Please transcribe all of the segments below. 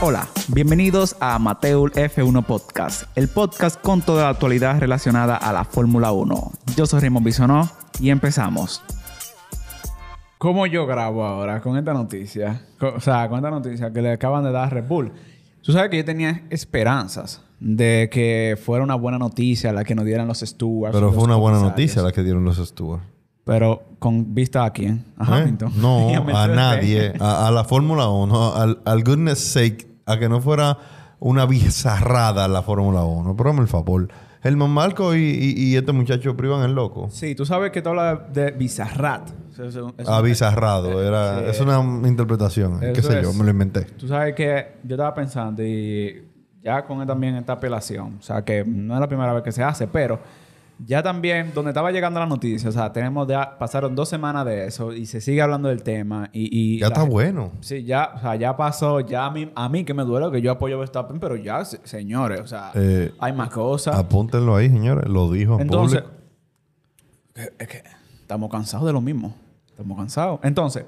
Hola, bienvenidos a Mateul F1 Podcast, el podcast con toda la actualidad relacionada a la Fórmula 1. Yo soy Raymond Bisonó y empezamos. ¿Cómo yo grabo ahora con esta noticia? O sea, con esta noticia que le acaban de dar a Red Bull. Tú sabes que yo tenía esperanzas de que fuera una buena noticia la que nos dieran los stewards. Pero los fue una buena noticia la que dieron los Stewards. Pero con vista a quién? A ¿Eh? Hamilton. No, a Mercedes. nadie. A, a la Fórmula 1. Al, al goodness sake. A que no fuera una bizarrada la Fórmula 1. Pero el favor. El Marco y, y, y este muchacho privan el loco. Sí, tú sabes que tú hablas de Bizarrat. Eso- eso- eso- A bizarrado. Era, Sí. Es una interpretación. eh, qué sé yo, me lo inventé. Tú sabes que yo estaba pensando y ya con también esta apelación, o sea que no es la primera vez que se hace, pero ya también donde estaba llegando la noticia, o sea, tenemos ya, pasaron dos semanas de eso y se sigue hablando del tema y... y Ya está gente- bueno. Sí, ya, o sea, ya pasó, ya a mí, a mí que me duele que yo apoyo a Verstappen, pero ya, se- señores, o sea, Eh, hay más cosas. Apúntenlo ahí, señores. Lo dijo en Entonces, público. es que estamos cansados de lo mismo. Estamos cansados. Entonces,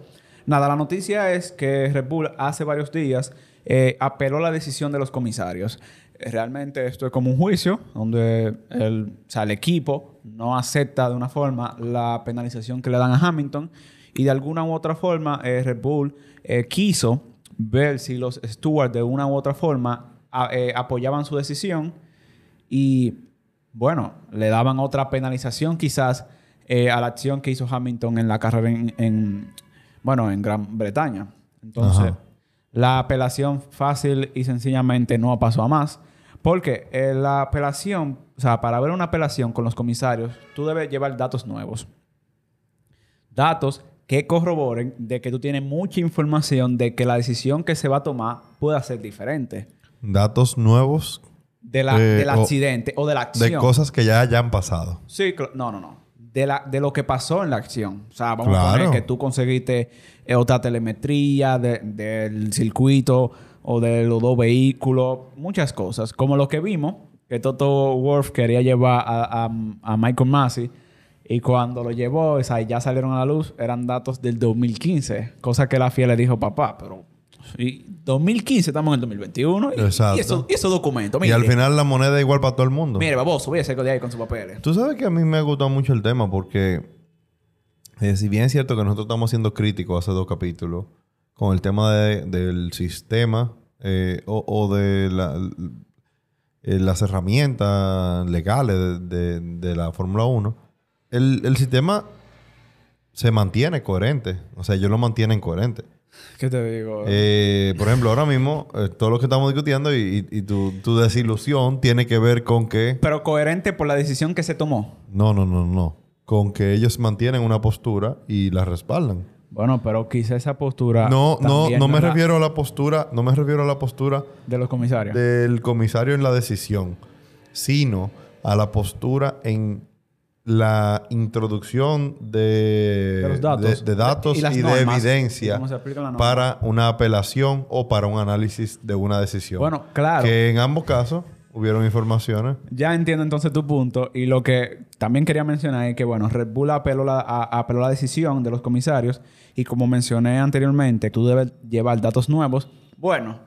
nada, la noticia es que Red Bull hace varios días eh, apeló la decisión de los comisarios. Realmente esto es como un juicio donde el, o sea, el equipo no acepta de una forma la penalización que le dan a Hamilton y de alguna u otra forma eh, Red Bull eh, quiso ver si los stewards de una u otra forma a- eh, apoyaban su decisión y bueno, le daban otra penalización quizás eh, a la acción que hizo Hamilton en la carrera en, en, bueno, en Gran Bretaña. Entonces, Ajá. La apelación fácil y sencillamente no pasó a más. Porque eh, la apelación, o sea, para ver una apelación con los comisarios, tú debes llevar datos nuevos. Datos que corroboren de que tú tienes mucha información de que la decisión que se va a tomar pueda ser diferente. Datos nuevos De la, Eh, del accidente o de la acción. de cosas que ya hayan pasado. Sí, no, no, no. De, la, de lo que pasó en la acción. O sea, vamos a poner que tú conseguiste eh, otra telemetría de- del circuito o de los dos vehículos, muchas cosas. Como lo que vimos, que Toto Wolff quería llevar a, a- a Michael Massey y cuando lo llevó, o sea, ya salieron a la luz, eran datos del 2015, cosa que la FIA le dijo, papá, pero... Y 2015 estamos en el 2021 y, Exacto. y eso- esos documentos. Y al final la moneda es igual para todo el mundo. Mire, baboso, voy a hacer de ahí con sus papeles. Tú sabes que a mí me ha gustado mucho el tema porque, eh, si bien es cierto que nosotros estamos siendo críticos hace dos capítulos con el tema de- del sistema eh, o, o de la- eh, las herramientas legales de, de- de la Fórmula 1, el, el sistema se mantiene coherente. O sea, ellos lo mantienen coherente. ¿Qué te digo? Eh, por ejemplo, ahora mismo, eh, todo lo que estamos discutiendo y, y- y tu, tu desilusión tiene que ver con que... Pero coherente por la decisión que se tomó. No, no, no, no. Con que ellos mantienen una postura y la respaldan. Bueno, pero quizá esa postura. No, no, no me la- refiero a la postura, no me refiero a la postura De los comisarios. del comisario en la decisión, sino a la postura en la introducción de, De los datos. de- de datos Y de evidencia para una apelación o para un análisis de una decisión. Bueno, claro. Que en ambos casos hubieron informaciones. Ya entiendo entonces tu punto. Y lo que también quería mencionar es que, bueno, Red Bull apeló la, a- apeló la decisión de los comisarios. Y como mencioné anteriormente, tú debes llevar datos nuevos. Bueno,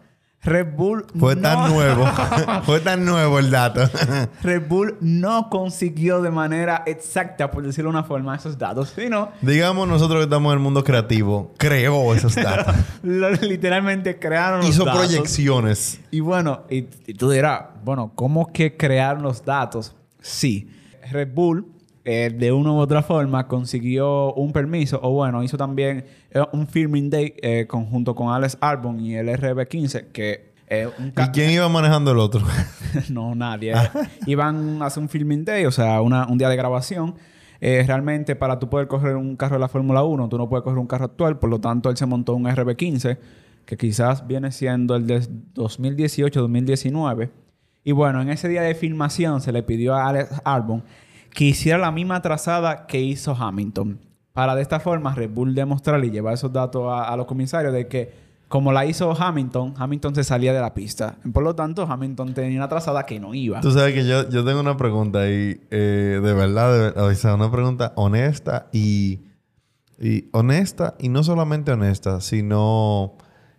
Red Bull. Fue no- tan nuevo. Fue tan nuevo el dato. Red Bull no consiguió de manera exacta, por decirlo de una forma, esos datos, sino Digamos nosotros que estamos en el mundo creativo, creó esos datos. lo- literalmente crearon los Hizo datos. proyecciones. Y bueno, y, y tú dirás, bueno, ¿cómo que crearon los datos? Sí, Red Bull eh, de una u otra forma consiguió un permiso, o bueno, hizo también eh, un filming day eh, conjunto con Alex Arbon y el RB15, que eh, un ¿Y quién iba manejando el otro? no, nadie. Iban a hacer un filming day, o sea, una- un día de grabación. Realmente, para tú poder correr un carro de la Fórmula 1, tú no puedes correr un carro actual. Por lo tanto, él se montó un RB15, que quizás viene siendo el de 2018-2019. Y bueno, en ese día de filmación se le pidió a Alex Albon que hiciera la misma trazada que hizo Hamilton. Para de esta forma Red Bull demostrar y llevar esos datos a, a los comisarios de que como la hizo Hamilton, Hamilton se salía de la pista. Por lo tanto, Hamilton tenía una trazada que no iba. Tú sabes que yo, yo tengo una pregunta ahí, eh, de verdad, de o sea, una pregunta honesta y, y honesta, y no solamente honesta, sino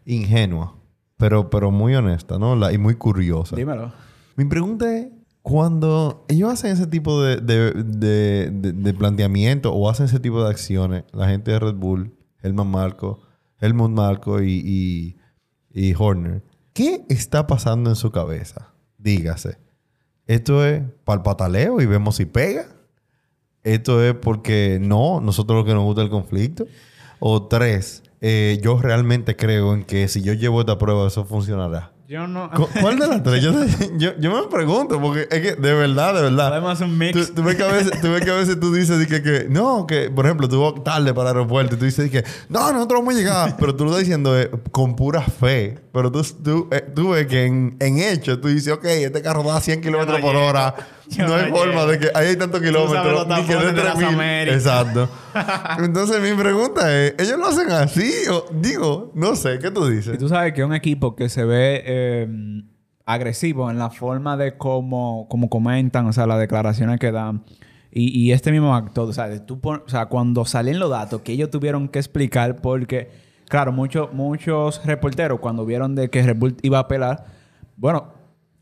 ingenua. pero, pero muy honesta, ¿no? La- y muy curiosa. Dímelo. Mi pregunta es, cuando ellos hacen ese tipo de, de, de- de- planteamiento o hacen ese tipo de acciones, la gente de Red Bull, Helmut Marco, Helmut Marco y, y, y Horner, ¿qué está pasando en su cabeza? Dígase. ¿Esto es para el pataleo y vemos si pega? ¿Esto es porque no, nosotros lo que nos gusta es el conflicto? O tres, eh, yo realmente creo en que si yo llevo esta prueba eso funcionará. Yo no... Cu- ¿Cuál de las tres? Yo, yo, yo me pregunto, porque es que de verdad, de verdad. Podemos hacer un mix. Tú, tú ves que a veces, tú ves que a veces tú dices que, que- no, que por ejemplo tú vas tarde para el aeropuerto y tú dices que no, nosotros vamos a llegar, pero tú lo estás diciendo eh, con pura fe. Pero tú, tú, eh, tú ves que en, en hecho tú dices, ok, este carro da 100 kilómetros por hora. Yo no hay no forma de que ahí hay tantos kilómetros. Ni que 3000. Américas. Exacto. Entonces mi pregunta es, ¿ellos lo hacen así? O, digo, no sé, ¿qué tú dices? Y tú sabes que un equipo que se ve eh, agresivo en la forma de cómo, cómo comentan, o sea, las declaraciones que dan. Y, y este mismo acto, o sea, de tú pon- o sea, cuando salen los datos que ellos tuvieron que explicar, porque, claro, muchos muchos reporteros, cuando vieron de que Red Bull iba a apelar, bueno,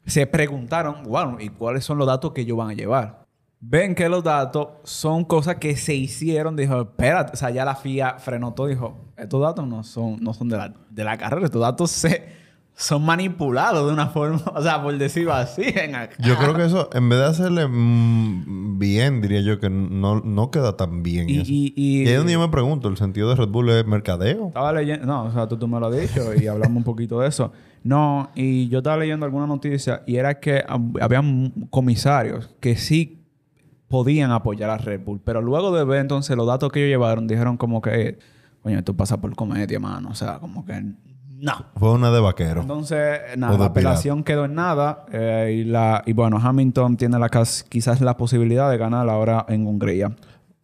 se preguntaron, bueno, ¿y cuáles son los datos que ellos van a llevar? Ven que los datos son cosas que se hicieron. Dijo, espérate. O sea, ya la FIA frenó todo. Dijo, estos datos no son, no son de, la, de la carrera. Estos datos se, son manipulados de una forma... O sea, por decirlo así. En acá. Yo creo que eso, en vez de hacerle mm, bien, diría yo que no, no queda tan bien. Y, eso. y, y- Y ahí es donde yo me pregunto, ¿el sentido de Red Bull es mercadeo? Estaba leyendo... No, o sea, tú, tú me lo has dicho y hablamos un poquito de eso. No, y yo estaba leyendo alguna noticia y era que hab- habían comisarios que sí podían apoyar a Red Bull. Pero luego de ver entonces los datos que ellos llevaron, dijeron como que... Coño, esto pasa por comedia, mano. O sea, como que... No. Fue una de vaquero. Entonces, O nada, la apelación quedó en nada. eh, y, la, y bueno, Hamilton tiene la, quizás la posibilidad de ganar ahora en Hungría.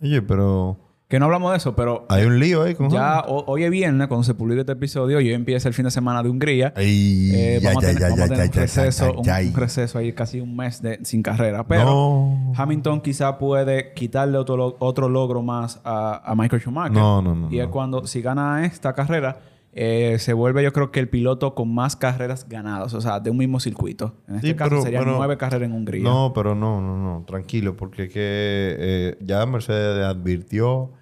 Oye, pero Que no hablamos de eso, pero hay un lío ahí con ya ho- hoy es viernes, cuando se publique este episodio, y hoy empieza el fin de semana de Hungría. Eh, ya, vamos ya, a tener, ya, vamos a ya, tener un receso, un, un receso ahí casi un mes de, sin carrera. Pero No. Hamilton quizá puede quitarle otro, otro logro más a, a Michael Schumacher. No, no, no, Y es no. cuando, si gana esta carrera, eh, se vuelve yo creo que el piloto con más carreras ganadas. O sea, de un mismo circuito. En este Sí, caso pero- serían pero- nueve carreras en Hungría. No, pero no, no, no. Tranquilo, porque que eh, ya Mercedes advirtió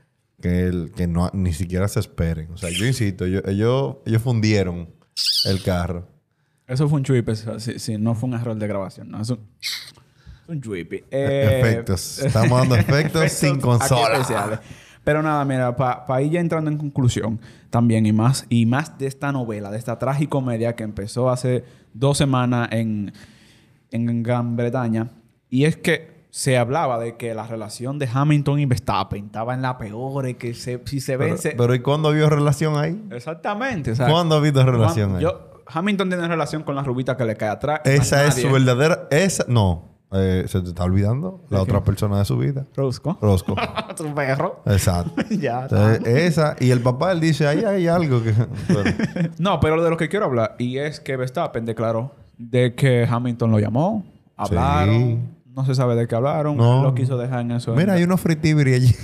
que, el, que no, ni siquiera se esperen. O sea, yo insisto, yo- ellos, ellos fundieron el carro. Eso fue un chuipe. Sí, sí, no fue un error de grabación. No, es un, un chuipe. Eh, efectos. Estamos dando efectos, sin aquí consola. Pero nada, mira, para ir ya entrando en conclusión también y más, y más de esta novela, de esta tragicomedia que empezó hace dos semanas en, en Gran Bretaña. Y es que se hablaba de que la relación de Hamilton y Verstappen estaba en la peor y que se, si se Pero, vence... pero ¿y cuándo habido relación ahí? Exactamente. sea, ¿Cuándo ha habido relación ahí? yo- Hamilton tiene relación con la rubita que le cae atrás. Esa es su verdadera... Esa... No. Eh, se te está olvidando la ¿De otra persona de su vida. Rosco. Rosco. tu perro. Exacto. ya. Entonces, esa... Y el papá, él dice, ahí hay algo que... Bueno, No, pero de lo que quiero hablar, y es que Verstappen declaró de que Hamilton lo llamó, hablaron, Sí. no se sabe de qué hablaron, No. él lo quiso dejar en eso. Mira, hay unos fritibri allí.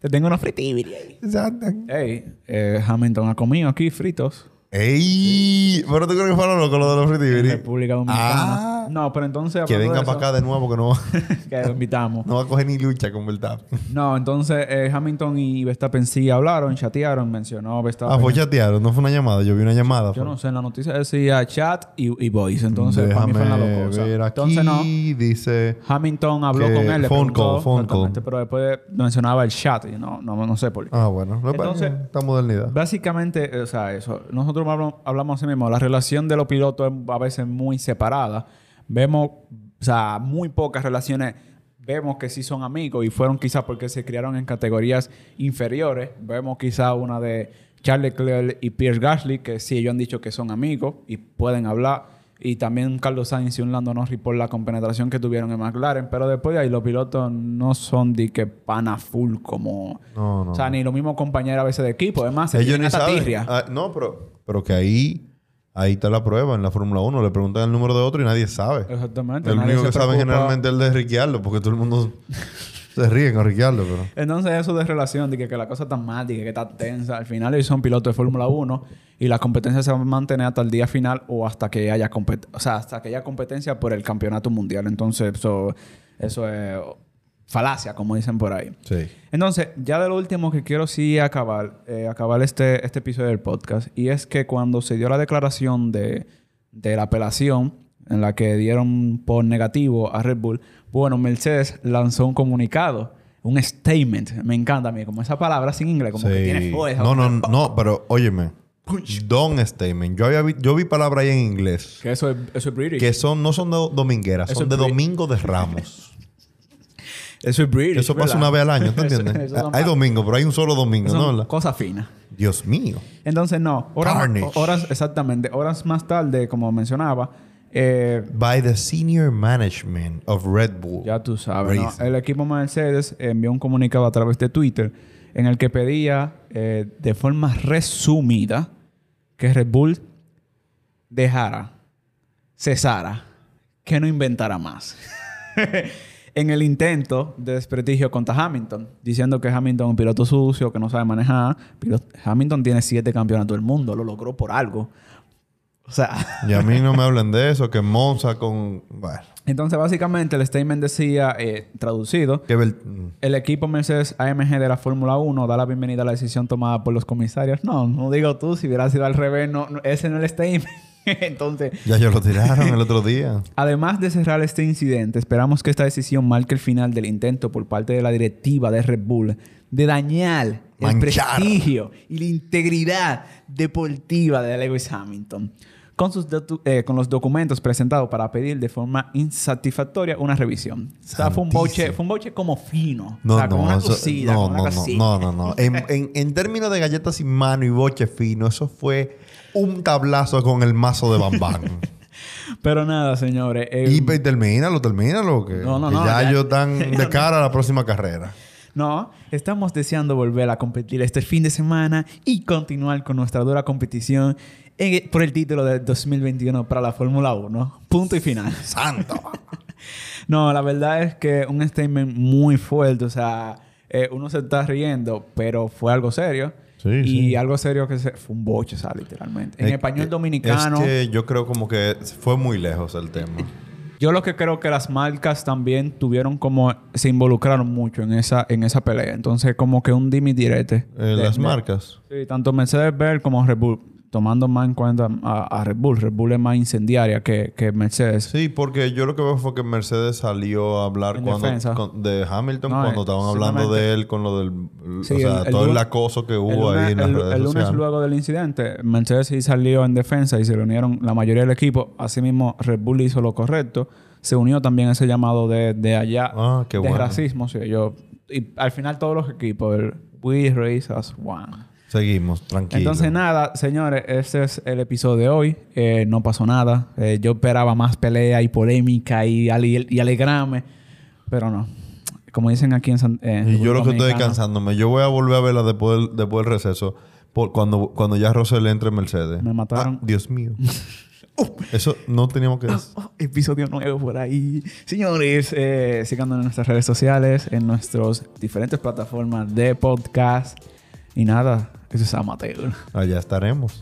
Te tengo unos fritibiri ahí. Exacto. Ey, eh, Hamilton ha comido aquí fritos ¡Ey! ¿Pero tú crees que fueron locos los de los en fritibri? República Dominicana. No, pero entonces... Que venga de para acá de nuevo que no, va- Que lo invitamos. no va a coger ni lucha con verdad. No, entonces eh, Hamilton y Verstappen sí hablaron, chatearon, mencionó Verstappen. Ah, fue chatearon, no fue una llamada. Yo vi una llamada. Yo fue. no sé, en la noticia decía chat y, y voice. Entonces, para mí fue una Déjame locosa. ver aquí. Entonces, no. Dice... Hamilton habló con él, le phone preguntó call, phone call. pero después mencionaba el chat y no, no, no sé por qué. Ah, bueno. No, Entonces-. Esta modernidad. Básicamente, eh, o sea, eso. Nosotros hablamos, hablamos así mismo. La relación de los pilotos es a veces muy separada. Vemos, o sea, muy pocas relaciones. Vemos que sí son amigos y fueron quizás porque se criaron en categorías inferiores. Vemos quizás una de Charles Leclerc y Pierre Gasly, que sí, ellos han dicho que son amigos y pueden hablar. Y también Carlos Sainz y un Lando Norris por la compenetración que tuvieron en McLaren. Pero después de ahí los pilotos no son de que pana full como... No, no. O sea, ni los mismos compañeros a veces de equipo. Además, se Ellos ni saben. Ah, no, pero, pero que ahí, ahí está la prueba en la Fórmula 1. Le preguntan el número de otro y nadie sabe. Exactamente. El único que sabe generalmente es el de Ricciardo, porque todo el mundo. Se ríen con Ricciardo, pero... Entonces eso de relación, de que, que la cosa está mal, de que, que está tensa, al final ellos son pilotos de Fórmula 1 y la competencia se va a mantener hasta el día final o hasta que haya competencia, o sea, hasta que haya competencia por el campeonato mundial. Entonces eso, eso es falacia, como dicen por ahí. Sí. Entonces, ya de lo último que quiero sí acabar, eh, acabar este, este episodio del podcast, y es que cuando se dio la declaración de, de la apelación, en la que dieron por negativo a Red Bull, bueno, Mercedes lanzó un comunicado, un statement. Me encanta a mí, como esa palabra sin inglés, como que tiene fuerza. No, no, como- no, pero óyeme. Don't statement. Yo, había vi, yo vi palabra ahí en inglés Que eso es, eso es British. que son, no son de domingueras, Eso son de domingo de ramos. Eso es British. Eso pasa ¿verdad? una vez al año, ¿te entiendes? eso hay domingo, pero hay un solo domingo, son ¿no? ¿Verdad? Cosas finas. Dios mío. Entonces, no. Horas, Carnage. horas, exactamente. Horas más tarde, como mencionaba, eh, By the senior management of Red Bull. Ya tú sabes. El equipo Mercedes envió un comunicado a través de Twitter en el que pedía eh, de forma resumida que Red Bull dejara, cesara, que no inventara más. en el intento de desprestigio contra Hamilton, diciendo que Hamilton es un piloto sucio, que no sabe manejar. Pilo- Hamilton tiene siete campeonatos del mundo, lo logró por algo. O sea, Y a mí no me hablen de eso, que Monza con... Bueno, entonces básicamente el statement decía, eh, traducido, que Bel- El equipo Mercedes AMG de la Fórmula 1 da la bienvenida a la decisión tomada por los comisarios. No, no digo tú, si hubiera sido al revés, no, no- ese no es el statement. Entonces, Ya ellos lo tiraron el otro día. además de cerrar este incidente, esperamos que esta decisión marque el final del intento por parte de la directiva de Red Bull de dañar el Manchar. prestigio y la integridad deportiva de Lewis Hamilton. Con, sus eh, con los documentos presentados para pedir de forma insatisfactoria una revisión. O sea, fue un boche, fue un boche como fino. No, o sea, como no, una eso- cosita, no, como una no, no, cosita. no, no, no. En, en- en términos de galletas sin mano y boche fino, eso fue un tablazo con el mazo de bambán. Pero nada, señores. eh, y pues, termínalo, termínalo, que, No, no, que no, ya, ya- ellos están de cara a la próxima carrera. No, estamos deseando volver a competir este fin de semana y continuar con nuestra dura competición en- por el título de 2021 para la Fórmula 1. Punto y final. ¡Santo! No, la verdad es que un statement muy fuerte. O sea, eh, uno se está riendo, pero fue algo serio. Sí, y sí. algo serio que se, fue un boche, o literalmente. En Es- español es- dominicano. Es que yo creo como que fue muy lejos el tema. Yo lo que creo que las marcas también tuvieron como... Se involucraron mucho en esa, en esa pelea. Entonces, como que un dimi direte. Eh, las marcas. Sí, tanto Mercedes-Benz como Red Bull. Tomando más en cuenta a, a Red Bull. Red Bull es más incendiaria que, que Mercedes. Sí, porque yo lo que veo fue que Mercedes salió a hablar cuando, con- de Hamilton No, cuando estaban hablando de él con lo del... Sí, o sea, el- el todo el acoso que El hubo lunes, ahí en las el- redes el lunes sociales. luego del incidente, Mercedes sí salió en defensa y se reunieron la mayoría del equipo. Asimismo, Red Bull hizo lo correcto. Se unió también a ese llamado de, de allá Ah, qué de bueno. racismo. Sí, yo, y al final todos los equipos, el We Race as One. Seguimos, tranquilo. Entonces, nada, señores, este es el episodio de hoy. Eh, no pasó nada. Eh, yo esperaba más pelea y polémica y, ale- y pero no. Como dicen aquí en San en Y yo lo que estoy Dominicana, cansándome. Yo voy a volver a verla después del, después del receso. Por, cuando, cuando ya Rosel entre en Mercedes. Me mataron. Ah, Dios mío. Eso no teníamos que decir. Oh, episodio nuevo por ahí. Señores, eh, síganos en nuestras redes sociales, en nuestras diferentes plataformas de podcast. Y nada, eso es amateur. Allá estaremos.